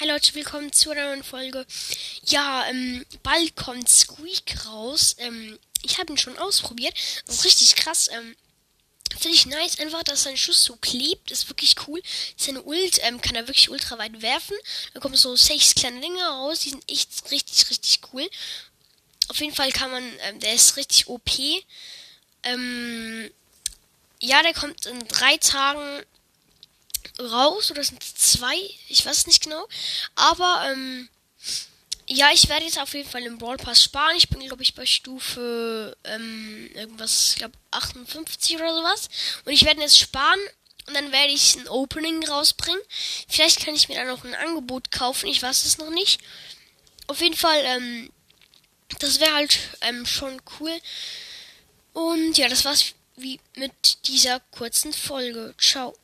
Hi Leute, willkommen zu einer neuen Folge. Ja, ähm, bald kommt Squeak raus. Ähm, ich habe ihn schon ausprobiert. Das ist richtig krass. Ähm, Finde ich nice, einfach, dass sein Schuss so klebt. Ist wirklich cool. Seine Ult ähm, kann er wirklich ultra weit werfen. Da kommen so sechs kleine Dinge raus. Die sind echt richtig, richtig cool. Auf jeden Fall kann man, ähm, der ist richtig OP. Ähm, ja, der kommt in drei Tagen raus oder sind zwei, ich weiß nicht genau. Aber ähm, ja, ich werde jetzt auf jeden Fall im Brawl Pass sparen. Ich bin, glaube ich, bei Stufe ähm, irgendwas, ich glaube 58 oder sowas. Und ich werde jetzt sparen und dann werde ich ein Opening rausbringen. Vielleicht kann ich mir dann noch ein Angebot kaufen. Ich weiß es noch nicht. Auf jeden Fall, ähm, das wäre halt ähm, schon cool. Und ja, das war's wie mit dieser kurzen Folge. Ciao.